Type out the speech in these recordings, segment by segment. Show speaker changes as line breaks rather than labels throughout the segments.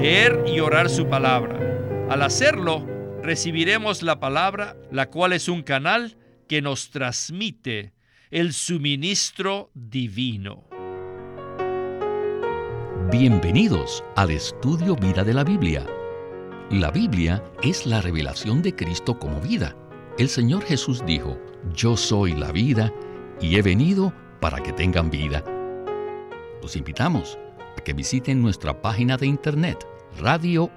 leer y orar su palabra. Al hacerlo, recibiremos la palabra, la cual es un canal que nos transmite el suministro divino.
Bienvenidos al estudio Vida de la Biblia. La Biblia es la revelación de Cristo como vida. El Señor Jesús dijo, Yo soy la vida y he venido para que tengan vida. Los invitamos a que visiten nuestra página de internet radiolsm.com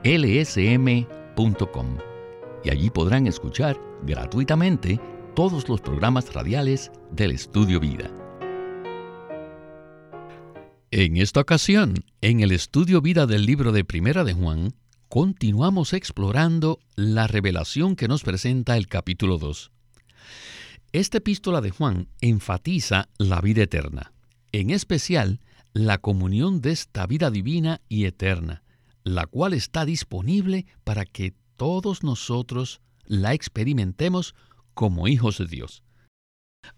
y allí podrán escuchar gratuitamente todos los programas radiales del Estudio Vida. En esta ocasión, en el Estudio Vida del libro de Primera de Juan, continuamos explorando la revelación que nos presenta el capítulo 2. Esta epístola de Juan enfatiza la vida eterna, en especial la comunión de esta vida divina y eterna, la cual está disponible para que todos nosotros la experimentemos como hijos de Dios.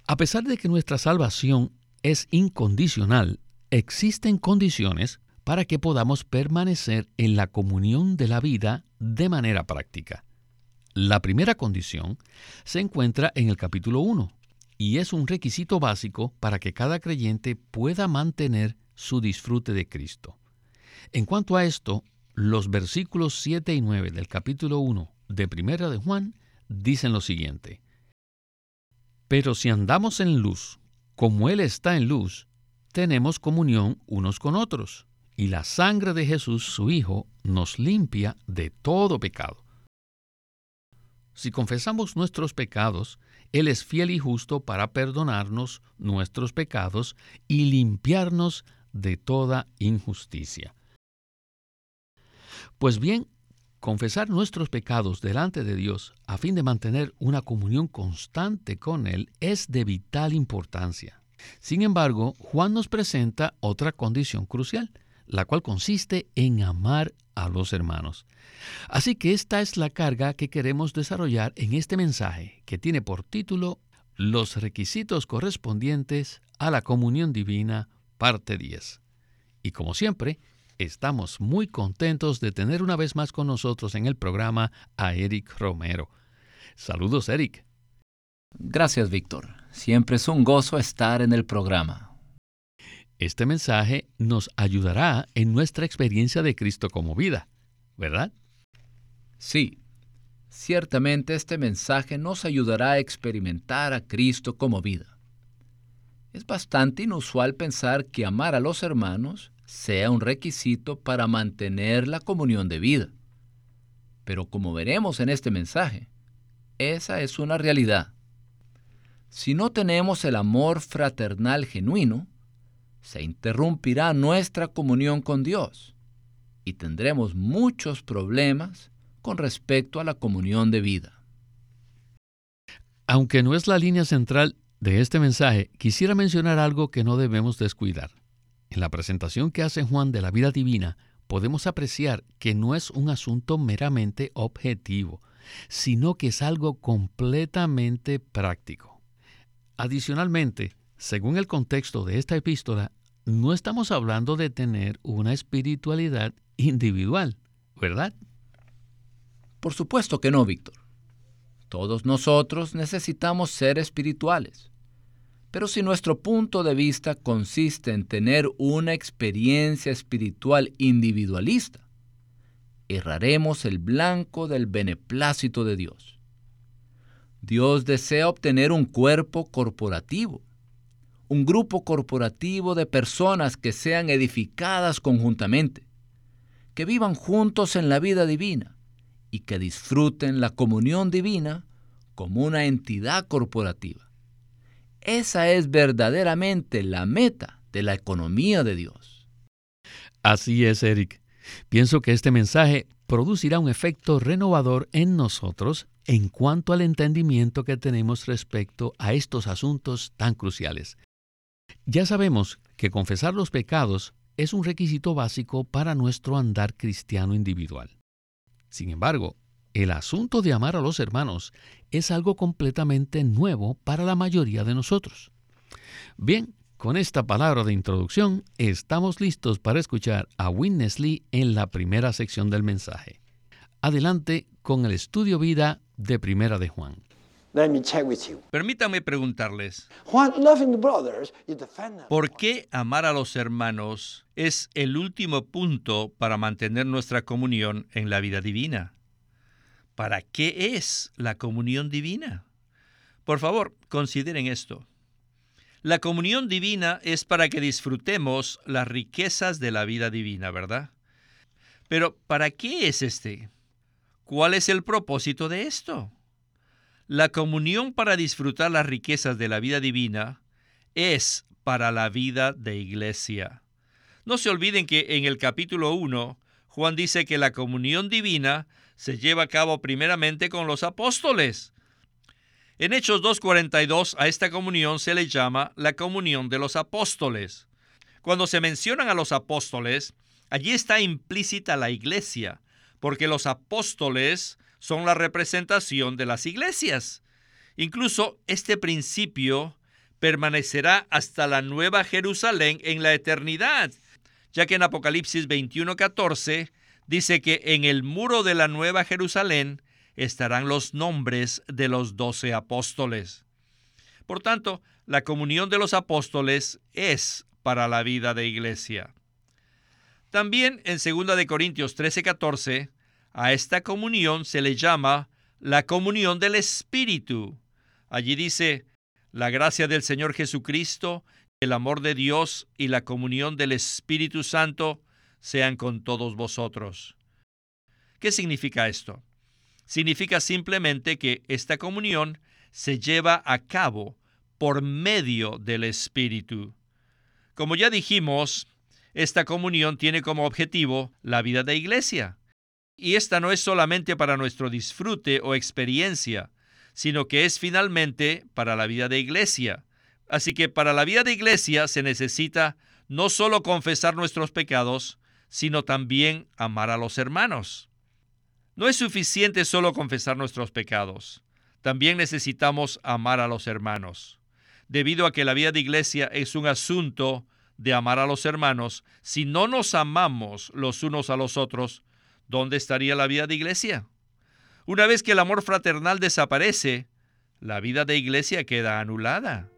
A pesar de que nuestra salvación es incondicional, existen condiciones para que podamos permanecer en la comunión de la vida de manera práctica. La primera condición se encuentra en el capítulo 1 y es un requisito básico para que cada creyente pueda mantener su disfrute de Cristo. En cuanto a esto, los versículos 7 y 9 del capítulo 1 de Primera de Juan dicen lo siguiente. Pero si andamos en luz, como Él está en luz, tenemos comunión unos con otros, y la sangre de Jesús, su Hijo, nos limpia de todo pecado. Si confesamos nuestros pecados, Él es fiel y justo para perdonarnos nuestros pecados y limpiarnos de toda injusticia. Pues bien, confesar nuestros pecados delante de Dios a fin de mantener una comunión constante con Él es de vital importancia. Sin embargo, Juan nos presenta otra condición crucial, la cual consiste en amar a los hermanos. Así que esta es la carga que queremos desarrollar en este mensaje, que tiene por título Los requisitos correspondientes a la comunión divina, parte 10. Y como siempre, Estamos muy contentos de tener una vez más con nosotros en el programa a Eric Romero. Saludos, Eric.
Gracias, Víctor. Siempre es un gozo estar en el programa.
Este mensaje nos ayudará en nuestra experiencia de Cristo como vida, ¿verdad?
Sí, ciertamente este mensaje nos ayudará a experimentar a Cristo como vida. Es bastante inusual pensar que amar a los hermanos sea un requisito para mantener la comunión de vida. Pero como veremos en este mensaje, esa es una realidad. Si no tenemos el amor fraternal genuino, se interrumpirá nuestra comunión con Dios y tendremos muchos problemas con respecto a la comunión de vida.
Aunque no es la línea central de este mensaje, quisiera mencionar algo que no debemos descuidar. En la presentación que hace Juan de la vida divina, podemos apreciar que no es un asunto meramente objetivo, sino que es algo completamente práctico. Adicionalmente, según el contexto de esta epístola, no estamos hablando de tener una espiritualidad individual, ¿verdad?
Por supuesto que no, Víctor. Todos nosotros necesitamos ser espirituales. Pero si nuestro punto de vista consiste en tener una experiencia espiritual individualista, erraremos el blanco del beneplácito de Dios. Dios desea obtener un cuerpo corporativo, un grupo corporativo de personas que sean edificadas conjuntamente, que vivan juntos en la vida divina y que disfruten la comunión divina como una entidad corporativa. Esa es verdaderamente la meta de la economía de Dios.
Así es, Eric. Pienso que este mensaje producirá un efecto renovador en nosotros en cuanto al entendimiento que tenemos respecto a estos asuntos tan cruciales. Ya sabemos que confesar los pecados es un requisito básico para nuestro andar cristiano individual. Sin embargo, el asunto de amar a los hermanos es algo completamente nuevo para la mayoría de nosotros. Bien, Con esta palabra de introducción, estamos listos para escuchar a Witness Lee en la primera sección del mensaje. Adelante con el estudio vida de Primera de Juan.
Permítanme preguntarles, ¿por qué amar a los hermanos es el último punto para mantener nuestra comunión en la vida divina? ¿Para qué es la comunión divina? Por favor, consideren esto. La comunión divina es para que disfrutemos las riquezas de la vida divina, ¿verdad? Pero ¿para qué es este? ¿Cuál es el propósito de esto? La comunión para disfrutar las riquezas de la vida divina es para la vida de iglesia. No se olviden que en el capítulo 1, Juan dice que la comunión divina se lleva a cabo primeramente con los apóstoles. En Hechos 2.42 a esta comunión se le llama la comunión de los apóstoles. Cuando se mencionan a los apóstoles, allí está implícita la iglesia, porque los apóstoles son la representación de las iglesias. Incluso este principio permanecerá hasta la nueva Jerusalén en la eternidad, ya que en Apocalipsis 21:14 dice que en el muro de la nueva Jerusalén estarán los nombres de los doce apóstoles. Por tanto, la comunión de los apóstoles es para la vida de iglesia. También en 2 de Corintios 13:14 a esta comunión se le llama la comunión del Espíritu. Allí dice, la gracia del Señor Jesucristo, el amor de Dios y la comunión del Espíritu Santo sean con todos vosotros. ¿Qué significa esto? Significa simplemente que esta comunión se lleva a cabo por medio del Espíritu. Como ya dijimos, esta comunión tiene como objetivo la vida de iglesia. Y esta no es solamente para nuestro disfrute o experiencia, sino que es finalmente para la vida de iglesia. Así que para la vida de iglesia se necesita no solo confesar nuestros pecados, sino también amar a los hermanos. No es suficiente solo confesar nuestros pecados, también necesitamos amar a los hermanos. Debido a que la vida de iglesia es un asunto de amar a los hermanos, si no nos amamos los unos a los otros, ¿dónde estaría la vida de iglesia? Una vez que el amor fraternal desaparece, la vida de iglesia queda anulada.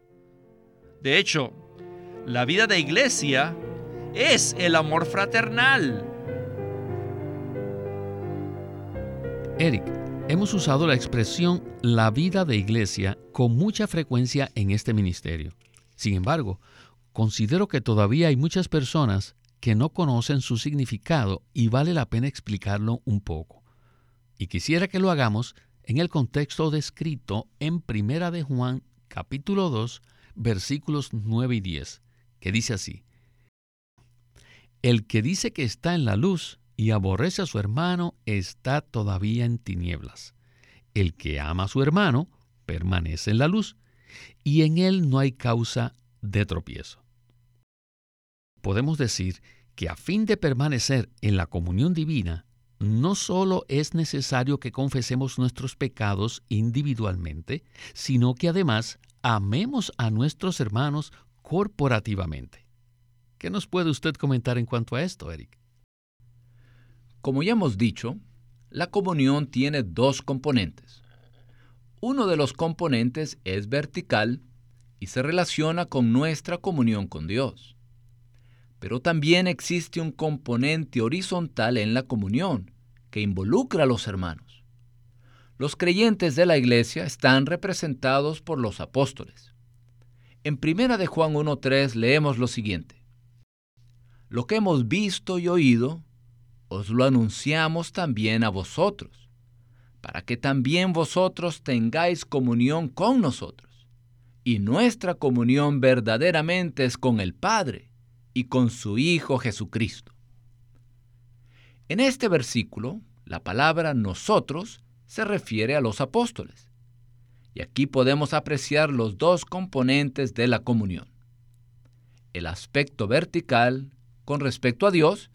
De hecho, la vida de iglesia es el amor fraternal.
Eric, hemos usado la expresión la vida de iglesia con mucha frecuencia en este ministerio. Sin embargo, considero que todavía hay muchas personas que no conocen su significado y vale la pena explicarlo un poco. Y quisiera que lo hagamos en el contexto descrito en Primera de Juan capítulo 2 versículos 9 y 10, que dice así: El que dice que está en la luz y aborrece a su hermano está todavía en tinieblas. El que ama a su hermano permanece en la luz y en él no hay causa de tropiezo podemos decir que a fin de permanecer en la comunión divina, no solo es necesario que confesemos nuestros pecados individualmente, sino que además amemos a nuestros hermanos corporativamente. ¿Qué nos puede usted comentar en cuanto a esto, Eric?
Como ya hemos dicho, la comunión tiene dos componentes. Uno de los componentes es vertical y se relaciona con nuestra comunión con Dios. Pero también existe un componente horizontal en la comunión que involucra a los hermanos. Los creyentes de la iglesia están representados por los apóstoles. En 1 de Juan 1.3 leemos lo siguiente. Lo que hemos visto y oído, os lo anunciamos también a vosotros, para que también vosotros tengáis comunión con nosotros. Y nuestra comunión verdaderamente es con el Padre y con su Hijo Jesucristo. En este versículo, la palabra nosotros se refiere a los apóstoles. Y aquí podemos apreciar los dos componentes de la comunión. El aspecto vertical con respecto a Dios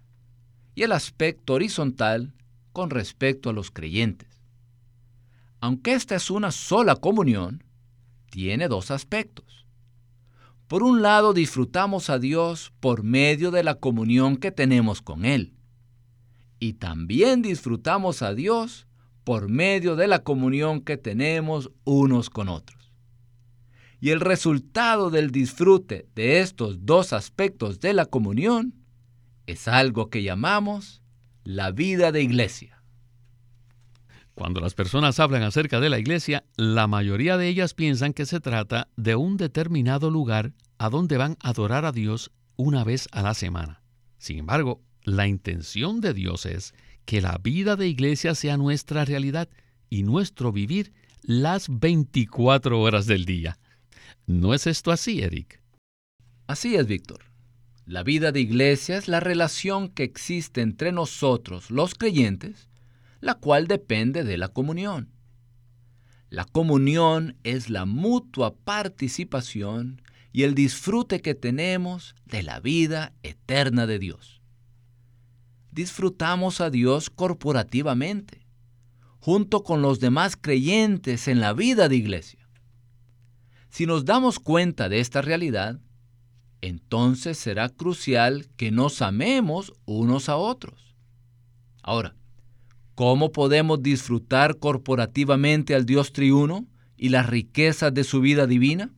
y el aspecto horizontal con respecto a los creyentes. Aunque esta es una sola comunión, tiene dos aspectos. Por un lado, disfrutamos a Dios por medio de la comunión que tenemos con Él. Y también disfrutamos a Dios por medio de la comunión que tenemos unos con otros. Y el resultado del disfrute de estos dos aspectos de la comunión es algo que llamamos la vida de iglesia.
Cuando las personas hablan acerca de la iglesia, la mayoría de ellas piensan que se trata de un determinado lugar a donde van a adorar a Dios una vez a la semana. Sin embargo, la intención de Dios es que la vida de iglesia sea nuestra realidad y nuestro vivir las 24 horas del día. ¿No es esto así, Eric?
Así es, Víctor. La vida de iglesia es la relación que existe entre nosotros, los creyentes, la cual depende de la comunión. La comunión es la mutua participación y el disfrute que tenemos de la vida eterna de Dios. Disfrutamos a Dios corporativamente, junto con los demás creyentes en la vida de iglesia. Si nos damos cuenta de esta realidad, entonces será crucial que nos amemos unos a otros. Ahora, ¿Cómo podemos disfrutar corporativamente al Dios triuno y las riquezas de su vida divina?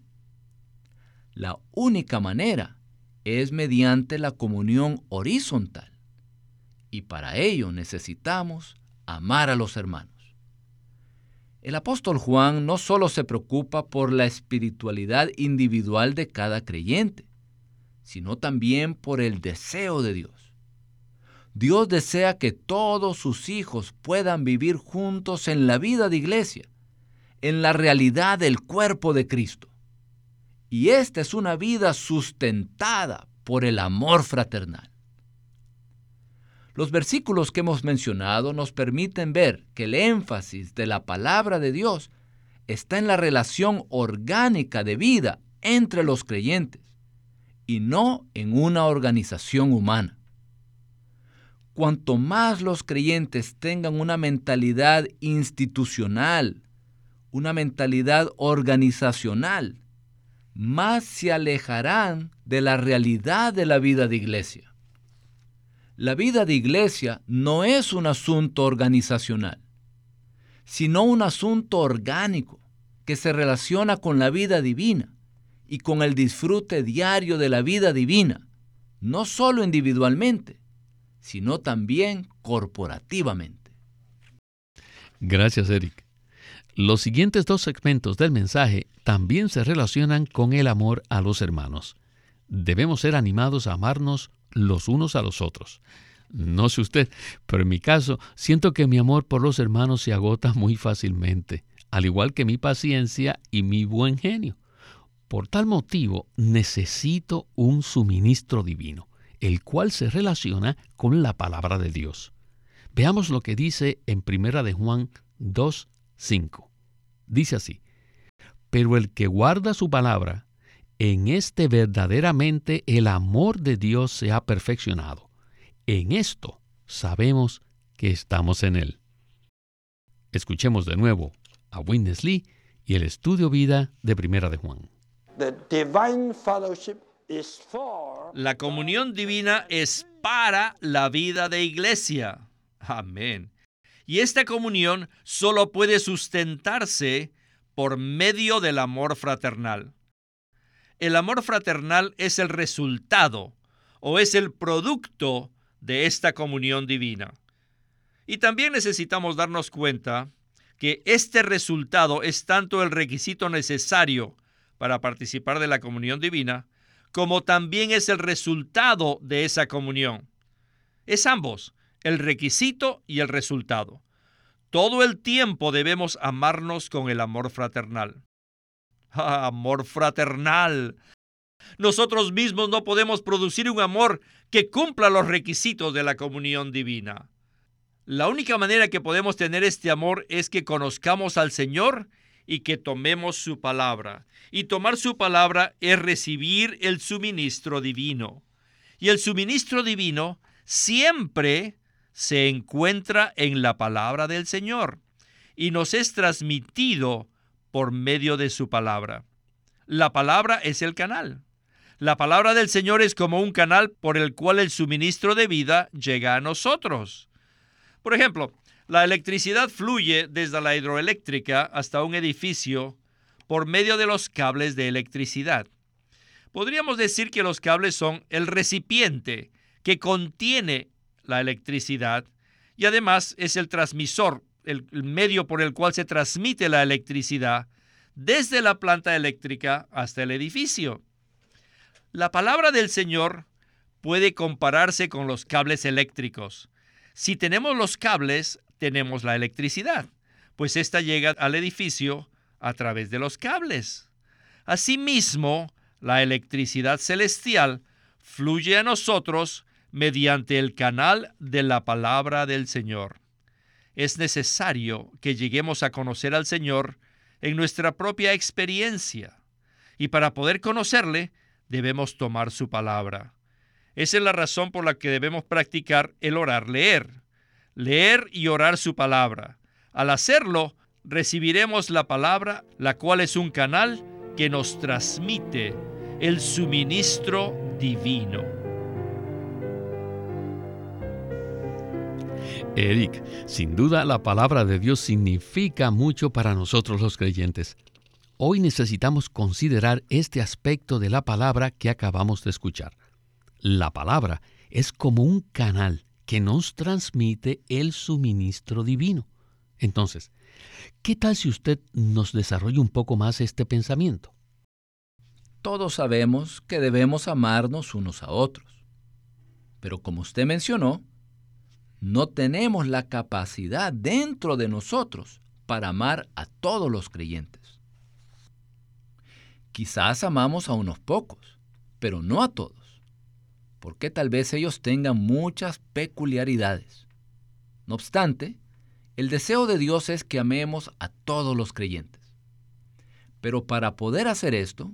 La única manera es mediante la comunión horizontal. Y para ello necesitamos amar a los hermanos. El apóstol Juan no solo se preocupa por la espiritualidad individual de cada creyente, sino también por el deseo de Dios. Dios desea que todos sus hijos puedan vivir juntos en la vida de iglesia, en la realidad del cuerpo de Cristo. Y esta es una vida sustentada por el amor fraternal. Los versículos que hemos mencionado nos permiten ver que el énfasis de la palabra de Dios está en la relación orgánica de vida entre los creyentes y no en una organización humana cuanto más los creyentes tengan una mentalidad institucional, una mentalidad organizacional, más se alejarán de la realidad de la vida de iglesia. La vida de iglesia no es un asunto organizacional, sino un asunto orgánico que se relaciona con la vida divina y con el disfrute diario de la vida divina, no solo individualmente, sino también corporativamente.
Gracias, Eric. Los siguientes dos segmentos del mensaje también se relacionan con el amor a los hermanos. Debemos ser animados a amarnos los unos a los otros. No sé usted, pero en mi caso siento que mi amor por los hermanos se agota muy fácilmente, al igual que mi paciencia y mi buen genio. Por tal motivo necesito un suministro divino el cual se relaciona con la palabra de Dios. Veamos lo que dice en Primera de Juan 2:5. Dice así: Pero el que guarda su palabra, en este verdaderamente el amor de Dios se ha perfeccionado. En esto sabemos que estamos en él. Escuchemos de nuevo a Witness y el estudio vida de Primera de Juan.
La comunión divina es para la vida de iglesia. Amén. Y esta comunión solo puede sustentarse por medio del amor fraternal. El amor fraternal es el resultado o es el producto de esta comunión divina. Y también necesitamos darnos cuenta que este resultado es tanto el requisito necesario para participar de la comunión divina, como también es el resultado de esa comunión. Es ambos, el requisito y el resultado. Todo el tiempo debemos amarnos con el amor fraternal. Ah, amor fraternal. Nosotros mismos no podemos producir un amor que cumpla los requisitos de la comunión divina. La única manera que podemos tener este amor es que conozcamos al Señor y que tomemos su palabra. Y tomar su palabra es recibir el suministro divino. Y el suministro divino siempre se encuentra en la palabra del Señor y nos es transmitido por medio de su palabra. La palabra es el canal. La palabra del Señor es como un canal por el cual el suministro de vida llega a nosotros. Por ejemplo, la electricidad fluye desde la hidroeléctrica hasta un edificio por medio de los cables de electricidad. Podríamos decir que los cables son el recipiente que contiene la electricidad y además es el transmisor, el, medio por el cual se transmite la electricidad desde la planta eléctrica hasta el edificio. La palabra del Señor puede compararse con los cables eléctricos. Si tenemos los cables, tenemos la electricidad, pues ésta llega al edificio a través de los cables. Asimismo, la electricidad celestial fluye a nosotros mediante el canal de la palabra del Señor. Es necesario que lleguemos a conocer al Señor en nuestra propia experiencia, y para poder conocerle debemos tomar su palabra. Esa es la razón por la que debemos practicar el orar leer, leer y orar su palabra. Al hacerlo, recibiremos la palabra, la cual es un canal que nos transmite el suministro divino.
Eric, sin duda la palabra de Dios significa mucho para nosotros los creyentes. Hoy necesitamos considerar este aspecto de la palabra que acabamos de escuchar. La palabra es como un canal que nos transmite el suministro divino. Entonces, ¿qué tal si usted nos desarrolla un poco más este pensamiento?
Todos sabemos que debemos amarnos unos a otros. Pero como usted mencionó, no tenemos la capacidad dentro de nosotros para amar a todos los creyentes. Quizás amamos a unos pocos, pero no a todos, porque tal vez ellos tengan muchas peculiaridades. No obstante, el deseo de Dios es que amemos a todos los creyentes. Pero para poder hacer esto,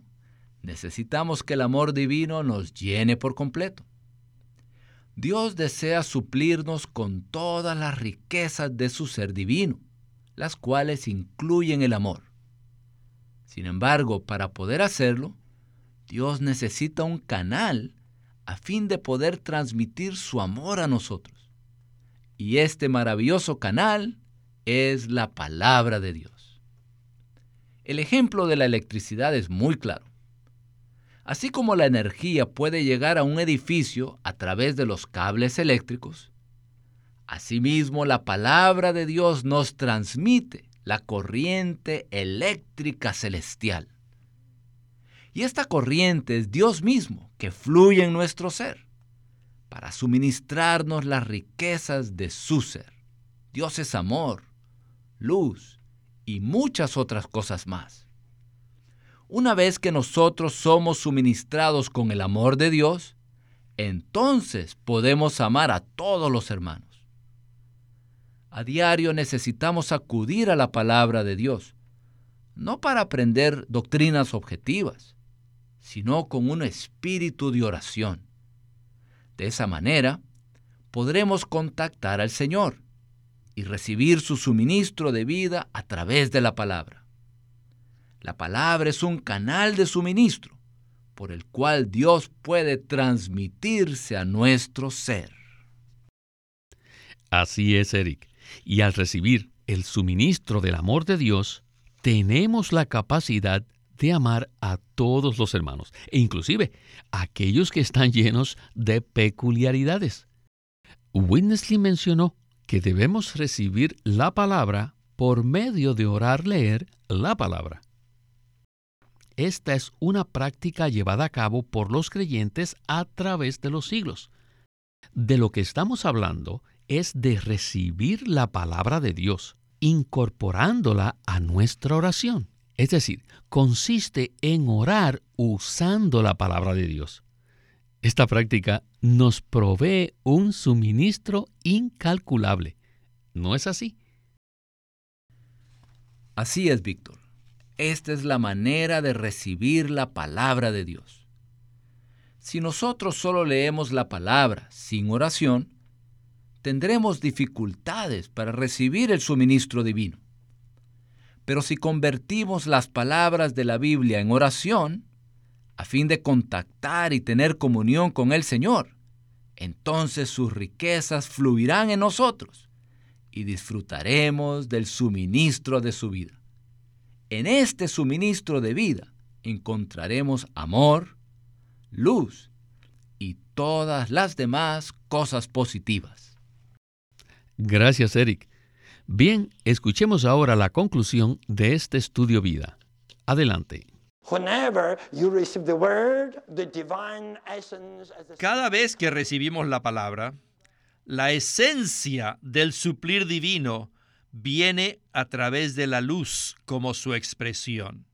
necesitamos que el amor divino nos llene por completo. Dios desea suplirnos con todas las riquezas de su ser divino, las cuales incluyen el amor. Sin embargo, para poder hacerlo, Dios necesita un canal a fin de poder transmitir su amor a nosotros. Y este maravilloso canal es la palabra de Dios. El ejemplo de la electricidad es muy claro. Así como la energía puede llegar a un edificio a través de los cables eléctricos, asimismo la palabra de Dios nos transmite la corriente eléctrica celestial. Y esta corriente es Dios mismo que fluye en nuestro ser para suministrarnos las riquezas de su ser. Dios es amor, luz y muchas otras cosas más. Una vez que nosotros somos suministrados con el amor de Dios, entonces podemos amar a todos los hermanos. A diario necesitamos acudir a la palabra de Dios, no para aprender doctrinas objetivas, sino con un espíritu de oración. De esa manera, podremos contactar al Señor y recibir su suministro de vida a través de la palabra. La palabra es un canal de suministro por el cual Dios puede transmitirse a nuestro ser.
Así es, Eric. Y al recibir el suministro del amor de Dios, tenemos la capacidad de amar a todos los hermanos, e inclusive a aquellos que están llenos de peculiaridades. Winnesley mencionó que debemos recibir la palabra por medio de orar leer la palabra. Esta es una práctica llevada a cabo por los creyentes a través de los siglos. De lo que estamos hablando es de recibir la palabra de Dios, incorporándola a nuestra oración. Es decir, consiste en orar usando la palabra de Dios. Esta práctica nos provee un suministro incalculable. ¿No es así?
Así es, Víctor. Esta es la manera de recibir la palabra de Dios. Si nosotros solo leemos la palabra sin oración, tendremos dificultades para recibir el suministro divino. Pero si convertimos las palabras de la Biblia en oración, a fin de contactar y tener comunión con el Señor, entonces sus riquezas fluirán en nosotros y disfrutaremos del suministro de su vida. En este suministro de vida encontraremos amor, luz y todas las demás cosas positivas.
Gracias, Eric. Bien, escuchemos ahora la conclusión de este estudio vida. Adelante.
Cada vez que recibimos la palabra, la esencia del suplir divino viene a través de la luz como su expresión.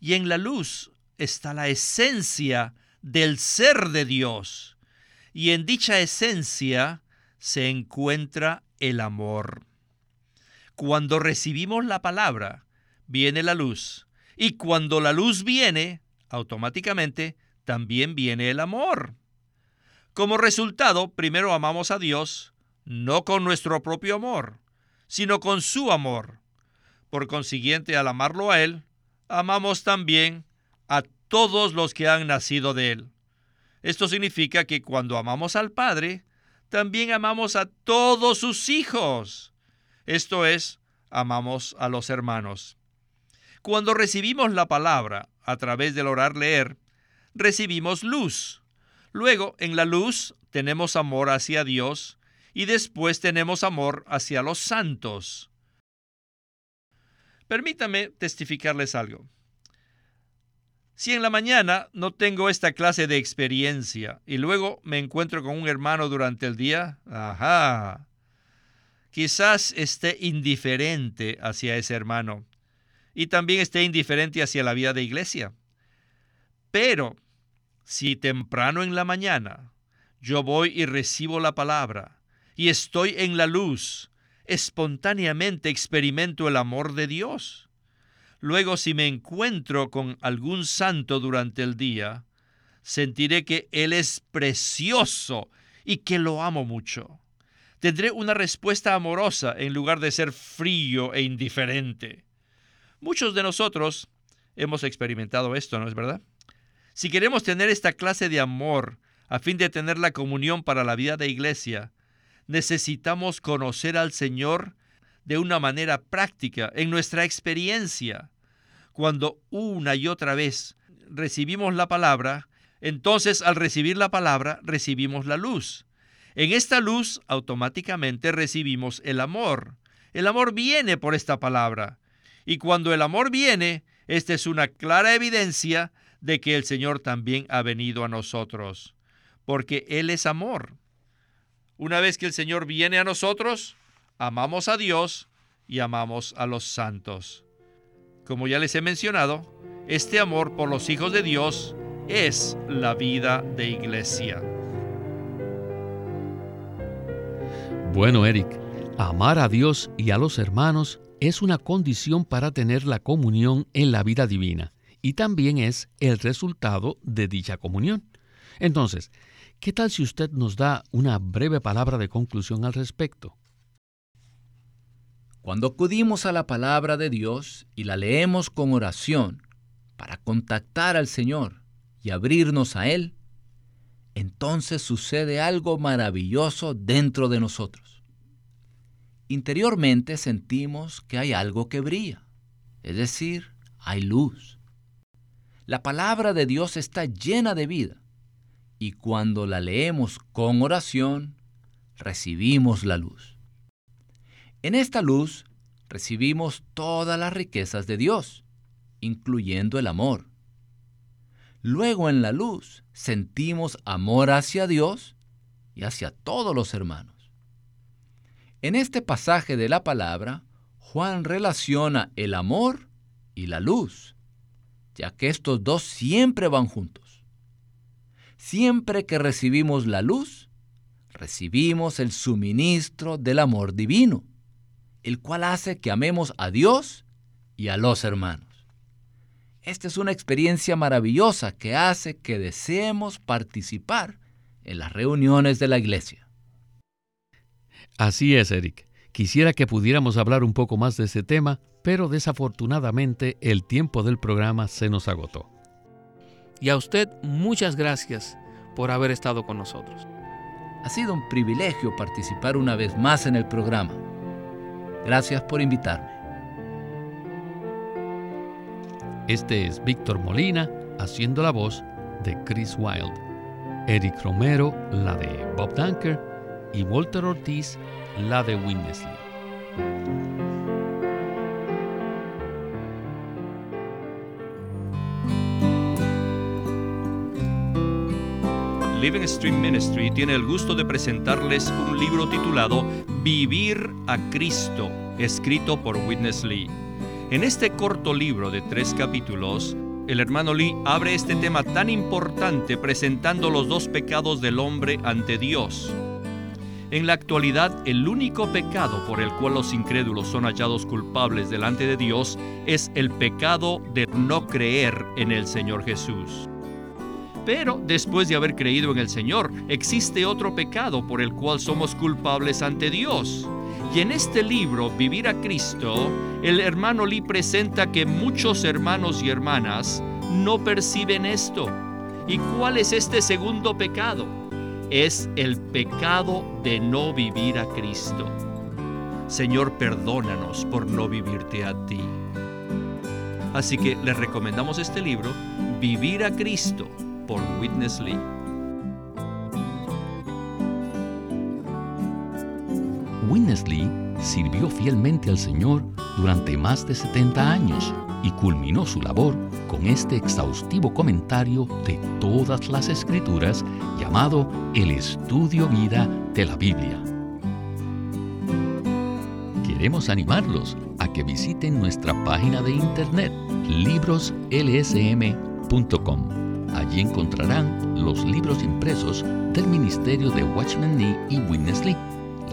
Y en la luz está la esencia del ser de Dios. Y en dicha esencia se encuentra el amor. Cuando recibimos la palabra, viene la luz. Y cuando la luz viene, automáticamente también viene el amor. Como resultado, primero amamos a Dios, no con nuestro propio amor, sino con su amor. Por consiguiente, al amarlo a Él, amamos también a todos los que han nacido de Él. Esto significa que cuando amamos al Padre, también amamos a todos sus hijos. Esto es, amamos a los hermanos. Cuando recibimos la palabra a través del orar leer, recibimos luz. Luego, en la luz tenemos amor hacia Dios y después tenemos amor hacia los santos. Permítame testificarles algo. Si en la mañana no tengo esta clase de experiencia y luego me encuentro con un hermano durante el día, ajá, quizás esté indiferente hacia ese hermano y también esté indiferente hacia la vida de iglesia. Pero si temprano en la mañana yo voy y recibo la palabra y estoy en la luz, espontáneamente experimento el amor de Dios. Luego, si me encuentro con algún santo durante el día, sentiré que Él es precioso y que lo amo mucho. Tendré una respuesta amorosa en lugar de ser frío e indiferente. Muchos de nosotros hemos experimentado esto, ¿no es verdad? Si queremos tener esta clase de amor a fin de tener la comunión para la vida de iglesia, necesitamos conocer al Señor de una manera práctica, en nuestra experiencia. Cuando una y otra vez recibimos la palabra, entonces al recibir la palabra recibimos la luz. En esta luz automáticamente recibimos el amor. El amor viene por esta palabra. Y cuando el amor viene, esta es una clara evidencia de que el Señor también ha venido a nosotros, porque Él es amor. Una vez que el Señor viene a nosotros, amamos a Dios y amamos a los santos. Como ya les he mencionado, este amor por los hijos de Dios es la vida de iglesia.
Bueno, Eric, amar a Dios y a los hermanos es una condición para tener la comunión en la vida divina y también es el resultado de dicha comunión. Entonces, ¿Qué tal si usted nos da una breve palabra de conclusión al respecto?
Cuando acudimos a la palabra de Dios y la leemos con oración para contactar al Señor y abrirnos a Él, entonces sucede algo maravilloso dentro de nosotros. Interiormente sentimos que hay algo que brilla, es decir, hay luz. La palabra de Dios está llena de vida y cuando la leemos con oración, recibimos la luz. En esta luz recibimos todas las riquezas de Dios, incluyendo el amor. Luego en la luz sentimos amor hacia Dios y hacia todos los hermanos. En este pasaje de la palabra, Juan relaciona el amor y la luz, ya que estos dos siempre van juntos. Siempre que recibimos la luz, recibimos el suministro del amor divino, el cual hace que amemos a Dios y a los hermanos. Esta es una experiencia maravillosa que hace que deseemos participar en las reuniones de la iglesia.
Así es, Eric. Quisiera que pudiéramos hablar un poco más de ese tema, pero desafortunadamente el tiempo del programa se nos agotó.
Y a usted muchas gracias por haber estado con nosotros.
Ha sido un privilegio participar una vez más en el programa. Gracias por invitarme.
Este es Víctor Molina haciendo la voz de Chris Wilde, Eric Romero la de Bob Dunker y Walter Ortiz la de Winnesley.
Living Stream Ministry tiene el gusto de presentarles un libro titulado Vivir a Cristo, escrito por Witness Lee. En este corto libro de tres capítulos, el hermano Lee abre este tema tan importante presentando los dos pecados del hombre ante Dios. En la actualidad, el único pecado por el cual los incrédulos son hallados culpables delante de Dios es el pecado de no creer en el Señor Jesús. Pero después de haber creído en el Señor, existe otro pecado por el cual somos culpables ante Dios. Y en este libro, Vivir a Cristo, el hermano Lee presenta que muchos hermanos y hermanas no perciben esto. ¿Y cuál es este segundo pecado? Es el pecado de no vivir a Cristo. Señor, perdónanos por no vivirte a ti. Así que les recomendamos este libro, Vivir a Cristo, por Witness Lee.
Witness Lee sirvió fielmente al Señor durante más de 70 años y culminó su labor con este exhaustivo comentario de todas las escrituras llamado El Estudio Vida de la Biblia. Queremos animarlos a que visiten nuestra página de internet libroslsm.com Allí encontrarán los libros impresos del Ministerio de Watchman Nee y Witness Lee,